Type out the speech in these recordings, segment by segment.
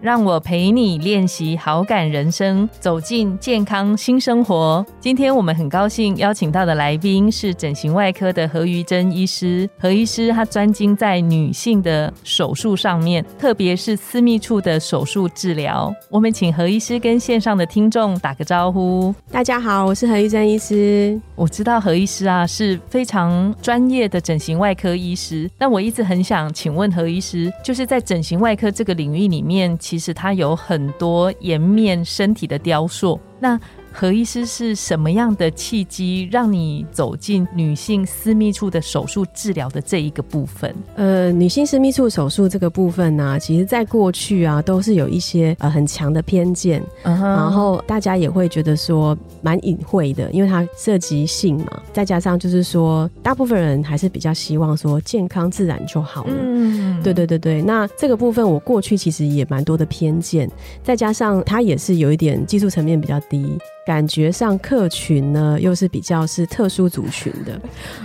让我陪你练习好感人生，走进健康新生活。今天我们很高兴邀请到的来宾是整形外科的何瑜珍医师。何医师他专精在女性的手术上面，特别是私密处的手术治疗。我们请何医师跟线上的听众打个招呼。大家好，我是何瑜珍医师。我知道何医师啊是非常专业的整形外科医师，但我一直很想请问何医师，就是在整形外科这个领域里面。其实它有很多颜面身体的雕塑，那。何医师是什么样的契机让你走进女性私密处的手术治疗的这一个部分？呃，女性私密处手术这个部分呢，其实在过去啊，都是有一些呃很强的偏见，然后大家也会觉得说蛮隐晦的，因为它涉及性嘛，再加上就是说，大部分人还是比较希望说健康自然就好了。嗯，对对对对。那这个部分我过去其实也蛮多的偏见，再加上它也是有一点技术层面比较低。感觉上客群呢，又是比较是特殊族群的。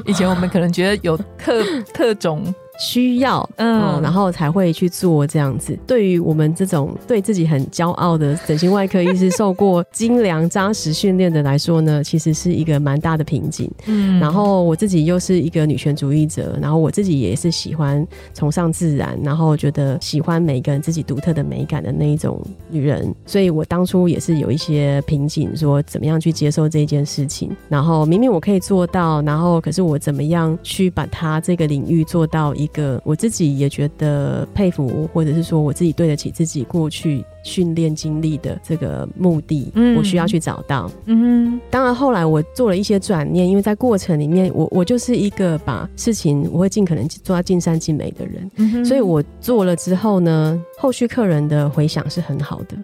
以前我们可能觉得有特 特种。需要，嗯，然后才会去做这样子。对于我们这种对自己很骄傲的整形外科医师，受过精良扎实训练的来说呢，其实是一个蛮大的瓶颈。嗯，然后我自己又是一个女权主义者，然后我自己也是喜欢崇尚自然，然后觉得喜欢每个人自己独特的美感的那一种女人，所以我当初也是有一些瓶颈，说怎么样去接受这件事情。然后明明我可以做到，然后可是我怎么样去把它这个领域做到一。一个我自己也觉得佩服，或者是说我自己对得起自己过去。训练经历的这个目的，我需要去找到。嗯，当然后来我做了一些转念，因为在过程里面，我我就是一个把事情我会尽可能做到尽善尽美的人，所以我做了之后呢，后续客人的回响是很好的。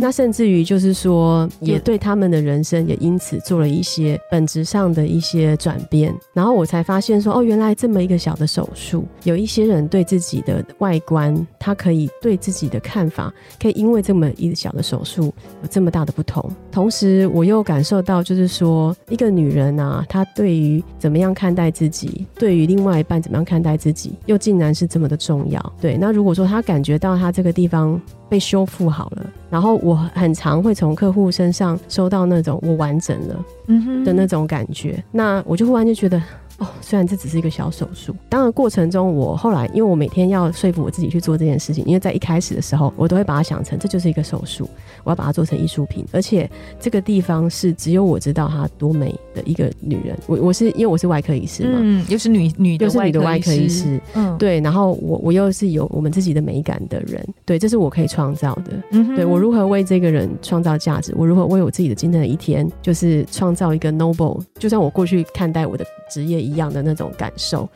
那甚至于就是说，也对他们的人生也因此做了一些本质上的一些转变。然后我才发现说，哦，原来这么一个小的手术，有一些人对自己的外观，他可以对自己的看法，可以因为这么一小的手术有这么大的不同，同时我又感受到，就是说一个女人啊，她对于怎么样看待自己，对于另外一半怎么样看待自己，又竟然是这么的重要。对，那如果说她感觉到她这个地方被修复好了，然后我很常会从客户身上收到那种我完整了的那种感觉，那我就忽然就觉得。哦，虽然这只是一个小手术，当然过程中我后来，因为我每天要说服我自己去做这件事情，因为在一开始的时候，我都会把它想成这就是一个手术，我要把它做成艺术品，而且这个地方是只有我知道它多美的一个女人。我我是因为我是外科医师嘛，嗯，又是女女又是女的外科医师，嗯，对，然后我我又是有我们自己的美感的人，对，这是我可以创造的，嗯，对我如何为这个人创造价值，我如何为我自己的今天的一天，就是创造一个 noble，就算我过去看待我的职业。一样的那种感受，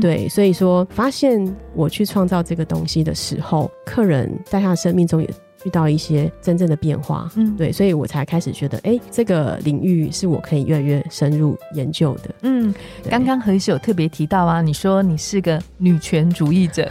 对，所以说发现我去创造这个东西的时候，客人在他的生命中也。遇到一些真正的变化，嗯，对，所以我才开始觉得，哎，这个领域是我可以越来越深入研究的。嗯，刚刚何秀特别提到啊，你说你是个女权主义者，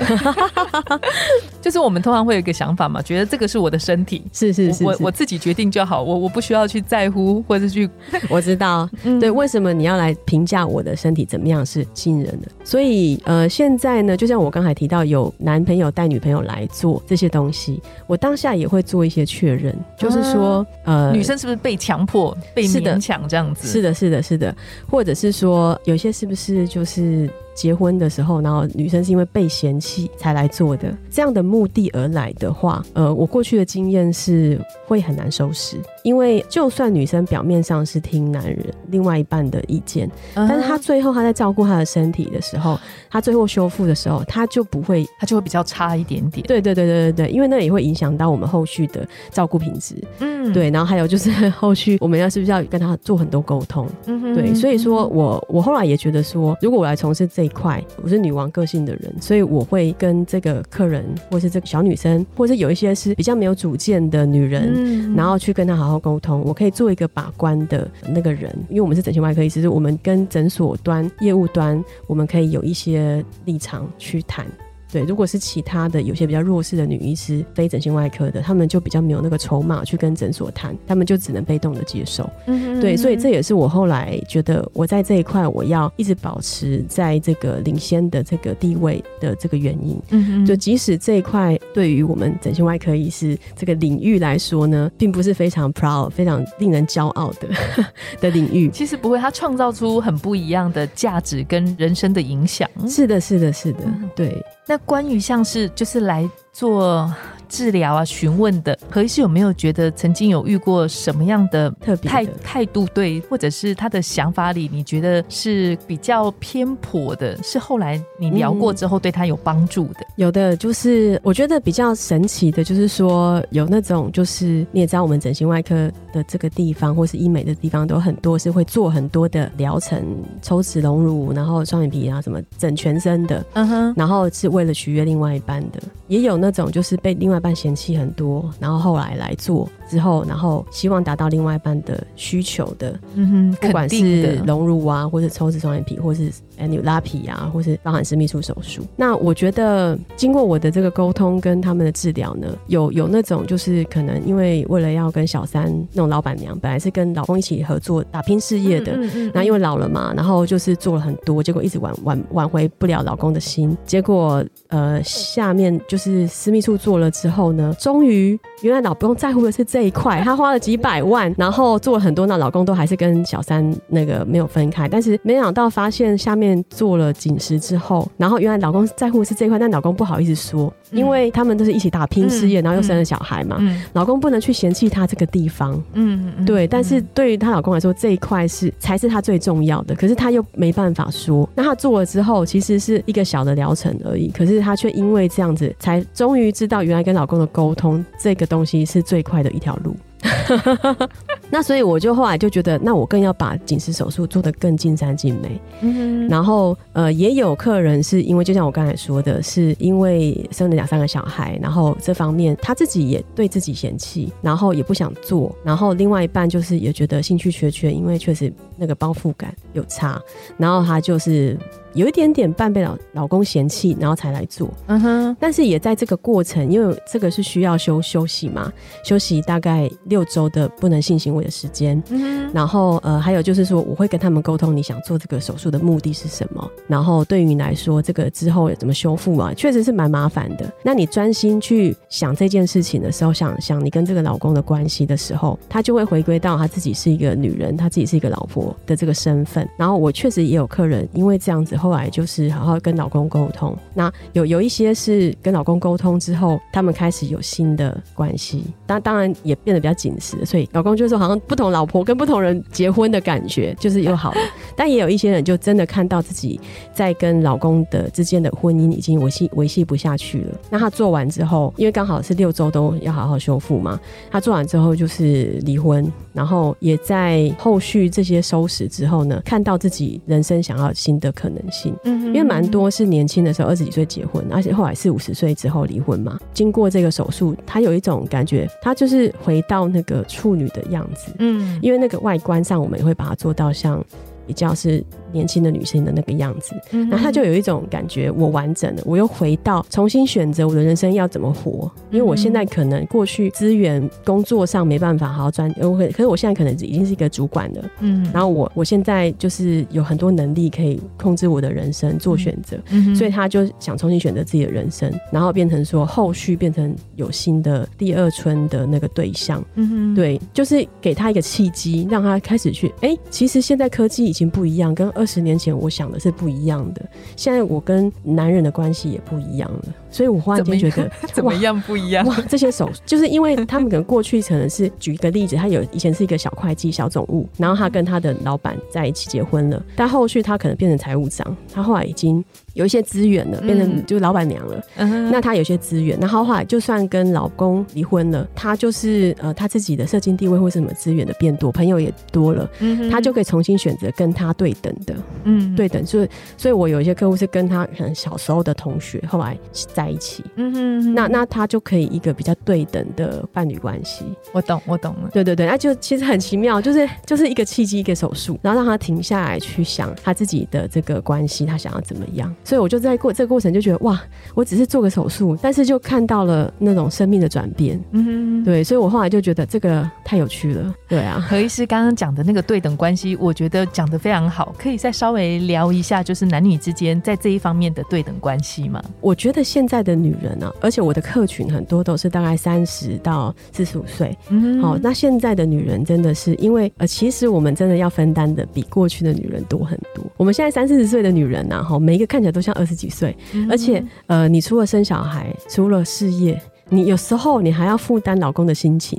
就是我们通常会有一个想法嘛，觉得这个是我的身体，是是是，我我自己决定就好，我我不需要去在乎或者去，我知道，对，为什么你要来评价我的身体怎么样是亲人的？所以呃，现在呢，就像我刚才提到，有男朋友带女朋友来做这些东西，我当下。也会做一些确认，就是说，呃，女生是不是被强迫、被勉强这样子？是的，是的，是的，或者是说，有些是不是就是结婚的时候，然后女生是因为被嫌弃才来做的，这样的目的而来的话，呃，我过去的经验是会很难收拾。因为就算女生表面上是听男人另外一半的意见，但是她最后她在照顾她的身体的时候，她最后修复的时候，她就不会，她就会比较差一点点。对对对对对对，因为那也会影响到我们后续的照顾品质。嗯，对，然后还有就是后续我们要是不是要跟她做很多沟通？嗯对，所以说我我后来也觉得说，如果我来从事这这一块，我是女王个性的人，所以我会跟这个客人，或是这个小女生，或是有一些是比较没有主见的女人，然后去跟她好好沟通。我可以做一个把关的那个人，因为我们是整形外科医师，我们跟诊所端、业务端，我们可以有一些立场去谈。对，如果是其他的有些比较弱势的女医师，非整形外科的，他们就比较没有那个筹码去跟诊所谈，他们就只能被动的接受。嗯嗯，对，所以这也是我后来觉得我在这一块我要一直保持在这个领先的这个地位的这个原因。嗯，就即使这一块对于我们整形外科医师这个领域来说呢，并不是非常 proud、非常令人骄傲的 的领域。其实不会，它创造出很不一样的价值跟人生的影响。是的，是的，是的，对。那关于像是就是来做。治疗啊，询问的何医师有没有觉得曾经有遇过什么样的特别态态度对，或者是他的想法里，你觉得是比较偏颇的？是后来你聊过之后对他有帮助的？有的就是我觉得比较神奇的，就是说有那种就是你也知道，我们整形外科的这个地方或是医美的地方都很多是会做很多的疗程，抽脂隆乳，然后双眼皮啊什么整全身的，嗯哼，然后是为了取悦另外一半的，也有那种就是被另外。半嫌弃很多，然后后来来做之后，然后希望达到另外一半的需求的，嗯哼，不管是隆乳啊，或者抽脂双眼皮，或是 any 拉皮啊，或是包含私密处手术。那我觉得经过我的这个沟通跟他们的治疗呢，有有那种就是可能因为为了要跟小三那种老板娘，本来是跟老公一起合作打拼事业的，那因为老了嘛，然后就是做了很多，结果一直挽挽挽回不了老公的心，结果呃下面就是私密处做了之后。后呢？终于，原来老公在乎的是这一块，他花了几百万，然后做了很多，那老公都还是跟小三那个没有分开。但是没想到发现下面做了紧实之后，然后原来老公在乎的是这一块，但老公不好意思说，因为他们都是一起打拼事业，然后又生了小孩嘛，老公不能去嫌弃他这个地方。嗯，对。但是对于她老公来说，这一块是才是他最重要的，可是他又没办法说。那他做了之后，其实是一个小的疗程而已，可是他却因为这样子，才终于知道原来跟老公的沟通这个东西是最快的一条路。那所以我就后来就觉得，那我更要把紧实手术做得更尽善尽美。嗯，然后呃，也有客人是因为就像我刚才说的，是因为生了两三个小孩，然后这方面他自己也对自己嫌弃，然后也不想做，然后另外一半就是也觉得兴趣缺缺，因为确实那个包覆感有差，然后他就是。有一点点半被老老公嫌弃，然后才来做。嗯哼，但是也在这个过程，因为这个是需要休休息嘛，休息大概六周的不能性行为的时间。嗯哼，然后呃，还有就是说，我会跟他们沟通，你想做这个手术的目的是什么？然后对于你来说，这个之后怎么修复啊？确实是蛮麻烦的。那你专心去想这件事情的时候，想想你跟这个老公的关系的时候，他就会回归到他自己是一个女人，他自己是一个老婆的这个身份。然后我确实也有客人，因为这样子。后来就是好好跟老公沟通，那有有一些是跟老公沟通之后，他们开始有新的关系，当当然也变得比较紧实，所以老公就说好像不同老婆跟不同人结婚的感觉，就是又好了。但也有一些人就真的看到自己在跟老公的之间的婚姻已经维系维系不下去了。那他做完之后，因为刚好是六周都要好好修复嘛，他做完之后就是离婚，然后也在后续这些收拾之后呢，看到自己人生想要新的可能。性，嗯，因为蛮多是年轻的时候二十几岁结婚，而且后来四五十岁之后离婚嘛。经过这个手术，他有一种感觉，他就是回到那个处女的样子，嗯，因为那个外观上我们也会把它做到像比较是。年轻的女性的那个样子，然后他就有一种感觉，我完整了，我又回到重新选择我的人生要怎么活。因为我现在可能过去资源工作上没办法好好专，我可可是我现在可能已经是一个主管了，嗯，然后我我现在就是有很多能力可以控制我的人生做选择，所以他就想重新选择自己的人生，然后变成说后续变成有新的第二春的那个对象，嗯对，就是给他一个契机，让他开始去，哎，其实现在科技已经不一样，跟。二十年前我想的是不一样的，现在我跟男人的关系也不一样了，所以我忽然间觉得 怎么样不一样？哇，这些手就是因为他们可能过去可能是举一个例子，他有以前是一个小会计、小总务，然后他跟他的老板在一起结婚了，但后续他可能变成财务长，他后来已经有一些资源了，变成就是老板娘了。嗯那她有些资源，然后后来就算跟老公离婚了，她就是呃，她自己的社经地位或什么资源的变多，朋友也多了，她就可以重新选择跟她对等的，嗯，对等。所以，所以我有一些客户是跟她可能小时候的同学，后来在一起，嗯哼，那那她就可以一个比较对等的伴侣关系。我懂，我懂了。对对对，那就其实很奇妙，就是就是一个契机，一个手术，然后让她停下来去想她自己的这个关系，她想要怎么样。所以我就在过这个过程就觉得哇，我只是做个手术，但是就看到了那种生命的转变。嗯，对，所以我后来就觉得这个太有趣了。对啊，何医师刚刚讲的那个对等关系，我觉得讲的非常好，可以再稍微聊一下，就是男女之间在这一方面的对等关系吗？我觉得现在的女人呢，而且我的客群很多都是大概三十到四十五岁。嗯，好，那现在的女人真的是因为呃，其实我们真的要分担的比过去的女人多很多。我们现在三四十岁的女人呢，哈，每一个看起来都像二十几岁，而且呃，你除了生小孩，除了事业。你有时候你还要负担老公的心情，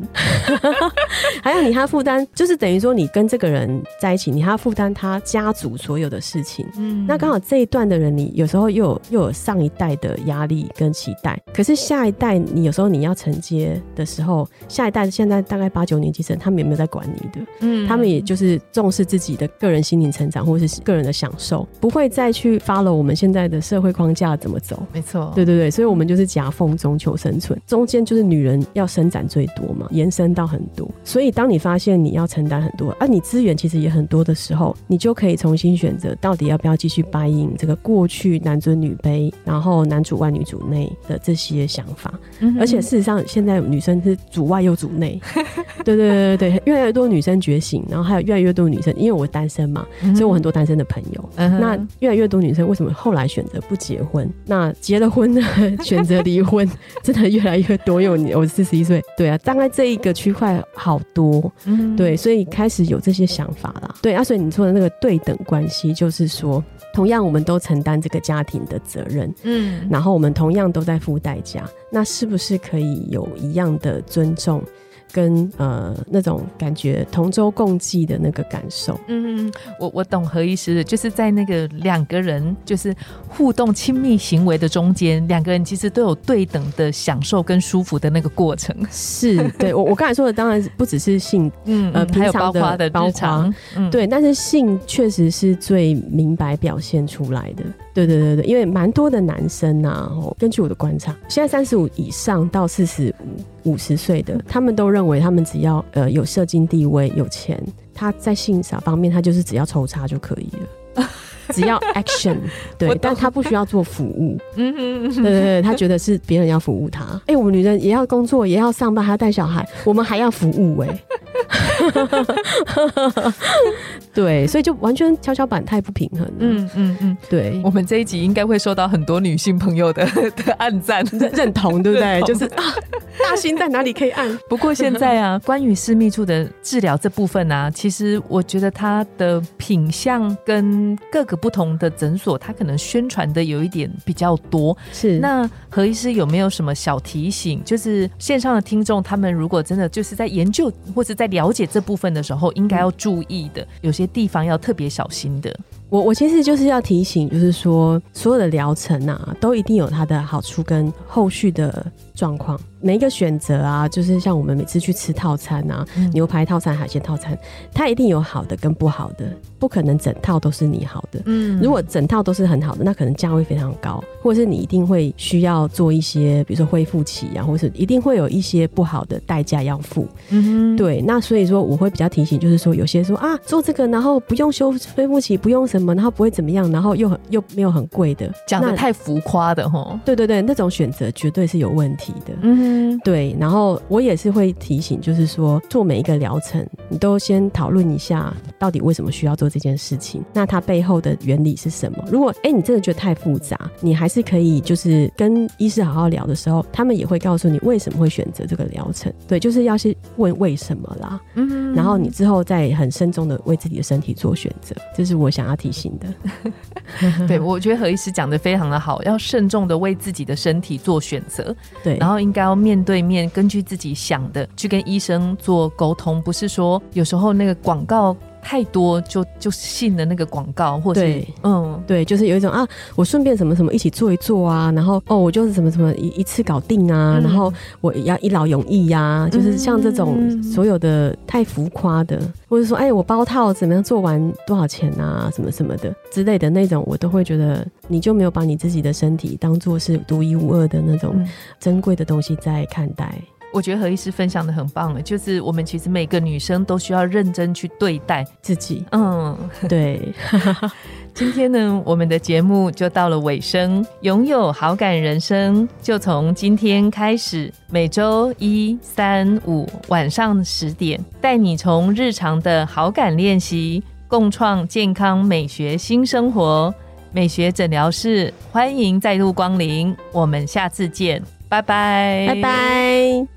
还有你还要负担，就是等于说你跟这个人在一起，你还要负担他家族所有的事情。嗯，那刚好这一段的人，你有时候又有又有上一代的压力跟期待，可是下一代你有时候你要承接的时候，下一代现在大概八九年级生，他们有没有在管你的？嗯，他们也就是重视自己的个人心灵成长或者是个人的享受，不会再去 follow 我们现在的社会框架怎么走。没错，对对对，所以我们就是夹缝中求生存。中间就是女人要伸展最多嘛，延伸到很多。所以当你发现你要承担很多，而你资源其实也很多的时候，你就可以重新选择到底要不要继续掰应这个过去男尊女卑，然后男主外女主内的这些想法。而且事实上，现在女生是主外又主内。对对对对对，越来越多女生觉醒，然后还有越来越多女生，因为我单身嘛，所以我很多单身的朋友。那越来越多女生为什么后来选择不结婚？那结了婚呢，选择离婚，真的越来越多。因为我四十一岁，对啊，大概这一个区块好多，嗯，对，所以开始有这些想法啦。对啊，所以你说的那个对等关系，就是说，同样我们都承担这个家庭的责任，嗯，然后我们同样都在付代价，那是不是可以有一样的尊重？跟呃那种感觉同舟共济的那个感受，嗯，我我懂何医师的，就是在那个两个人就是互动亲密行为的中间，两个人其实都有对等的享受跟舒服的那个过程。是，对我我刚才说的当然不只是性，嗯呃，还有包括的包括，对，但是性确实是最明白表现出来的。对对对对，因为蛮多的男生呐，根据我的观察，现在三十五以上到四十五五十岁的，他们都认为他们只要呃有社经地位、有钱，他在性啥方面，他就是只要抽查就可以了，只要 action，对，但他不需要做服务，嗯哼，对对对，他觉得是别人要服务他，哎，我们女人也要工作，也要上班，还要带小孩，我们还要服务，哎。对，所以就完全跷跷板太不平衡了。嗯嗯嗯，对，我们这一集应该会受到很多女性朋友的 的暗赞 认同，对不对？就是啊，大心在哪里可以按？不过现在啊，关于私密处的治疗这部分啊，其实我觉得它的品相跟各个不同的诊所，它可能宣传的有一点比较多。是，那何医师有没有什么小提醒？就是线上的听众，他们如果真的就是在研究或者在了解这部分的时候，应该要注意的有些。地方要特别小心的。我我其实就是要提醒，就是说所有的疗程啊，都一定有它的好处跟后续的状况。每一个选择啊，就是像我们每次去吃套餐啊，牛排套餐、海鲜套餐，它一定有好的跟不好的，不可能整套都是你好的。嗯，如果整套都是很好的，那可能价位非常高，或者是你一定会需要做一些，比如说恢复期啊，或是一定会有一些不好的代价要付。嗯，对。那所以说，我会比较提醒，就是说有些说啊，做这个然后不用修恢复期，不用什么，然后不会怎么样，然后又很又没有很贵的，讲的太浮夸的哈。对对对，那种选择绝对是有问题的。嗯。嗯，对，然后我也是会提醒，就是说做每一个疗程，你都先讨论一下，到底为什么需要做这件事情，那它背后的原理是什么？如果哎，你真的觉得太复杂，你还是可以就是跟医师好好聊的时候，他们也会告诉你为什么会选择这个疗程。对，就是要去问为什么啦。嗯，然后你之后再很慎重的为自己的身体做选择，这是我想要提醒的。对，我觉得何医师讲的非常的好，要慎重的为自己的身体做选择。对，然后应该要。面对面，根据自己想的去跟医生做沟通，不是说有时候那个广告。太多就就信了那个广告，或者嗯，对，就是有一种啊，我顺便什么什么一起做一做啊，然后哦，我就是什么什么一一次搞定啊，然后我要一劳永逸呀，就是像这种所有的太浮夸的，或者说哎，我包套怎么样做完多少钱啊，什么什么的之类的那种，我都会觉得你就没有把你自己的身体当做是独一无二的那种珍贵的东西在看待。我觉得何医师分享的很棒了，就是我们其实每个女生都需要认真去对待自己。嗯，对。今天呢，我们的节目就到了尾声。拥有好感人生，就从今天开始，每周一、三、五晚上十点，带你从日常的好感练习，共创健康美学新生活。美学诊疗室，欢迎再度光临，我们下次见，拜拜，拜拜。